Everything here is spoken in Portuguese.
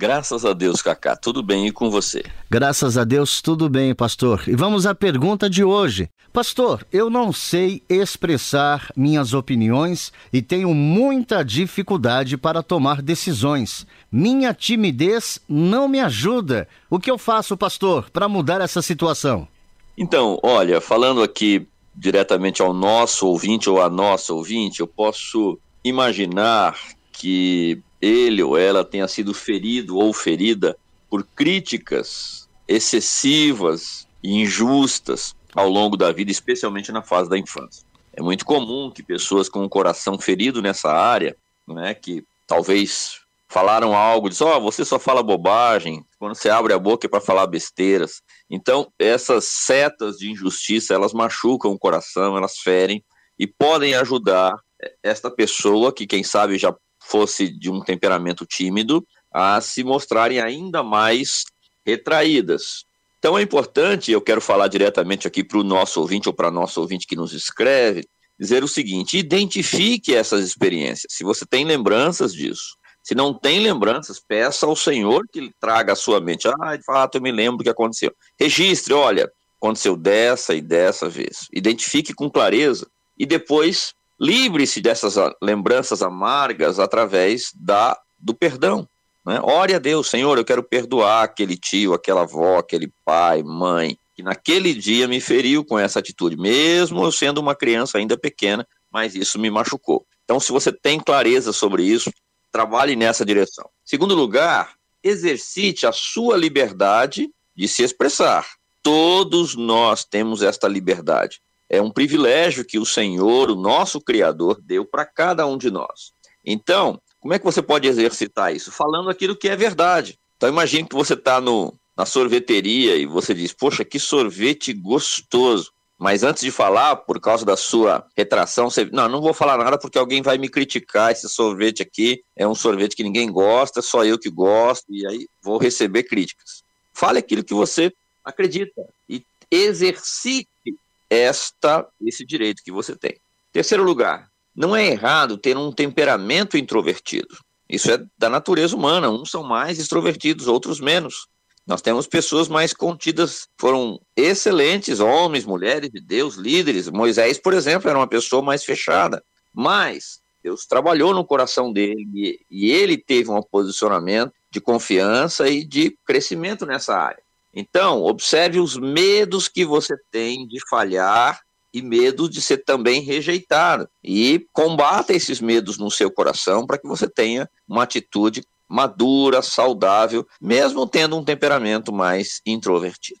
Graças a Deus, Cacá, tudo bem e com você? Graças a Deus, tudo bem, pastor. E vamos à pergunta de hoje. Pastor, eu não sei expressar minhas opiniões e tenho muita dificuldade para tomar decisões. Minha timidez não me ajuda. O que eu faço, pastor, para mudar essa situação? Então, olha, falando aqui diretamente ao nosso ouvinte ou à nossa ouvinte, eu posso imaginar que ele ou ela tenha sido ferido ou ferida por críticas excessivas e injustas ao longo da vida, especialmente na fase da infância. É muito comum que pessoas com o coração ferido nessa área, né, que talvez falaram algo, diz, ó, oh, você só fala bobagem, quando você abre a boca é para falar besteiras. Então, essas setas de injustiça, elas machucam o coração, elas ferem e podem ajudar esta pessoa, que quem sabe já fosse de um temperamento tímido, a se mostrarem ainda mais retraídas. Então é importante, eu quero falar diretamente aqui para o nosso ouvinte ou para nosso ouvinte que nos escreve, dizer o seguinte: identifique essas experiências. Se você tem lembranças disso, se não tem lembranças, peça ao Senhor que ele traga à sua mente. Ah, de fato, eu me lembro o que aconteceu. Registre, olha, aconteceu dessa e dessa vez. Identifique com clareza e depois livre-se dessas lembranças amargas através da do perdão. Né? Ore a Deus, Senhor, eu quero perdoar aquele tio, aquela avó, aquele pai, mãe, que naquele dia me feriu com essa atitude, mesmo eu sendo uma criança ainda pequena, mas isso me machucou. Então, se você tem clareza sobre isso, trabalhe nessa direção. Segundo lugar, exercite a sua liberdade de se expressar. Todos nós temos esta liberdade. É um privilégio que o Senhor, o nosso Criador, deu para cada um de nós. Então, como é que você pode exercitar isso? Falando aquilo que é verdade. Então imagine que você está na sorveteria e você diz, poxa, que sorvete gostoso. Mas antes de falar, por causa da sua retração, você, não, não vou falar nada porque alguém vai me criticar. Esse sorvete aqui é um sorvete que ninguém gosta, só eu que gosto, e aí vou receber críticas. Fale aquilo que você acredita e exercite esta esse direito que você tem. Terceiro lugar, não é errado ter um temperamento introvertido. Isso é da natureza humana. Uns são mais extrovertidos, outros menos. Nós temos pessoas mais contidas, foram excelentes homens, mulheres de Deus, líderes. Moisés, por exemplo, era uma pessoa mais fechada. Mas Deus trabalhou no coração dele e ele teve um posicionamento de confiança e de crescimento nessa área. Então, observe os medos que você tem de falhar e medo de ser também rejeitado. E combata esses medos no seu coração para que você tenha uma atitude madura, saudável, mesmo tendo um temperamento mais introvertido.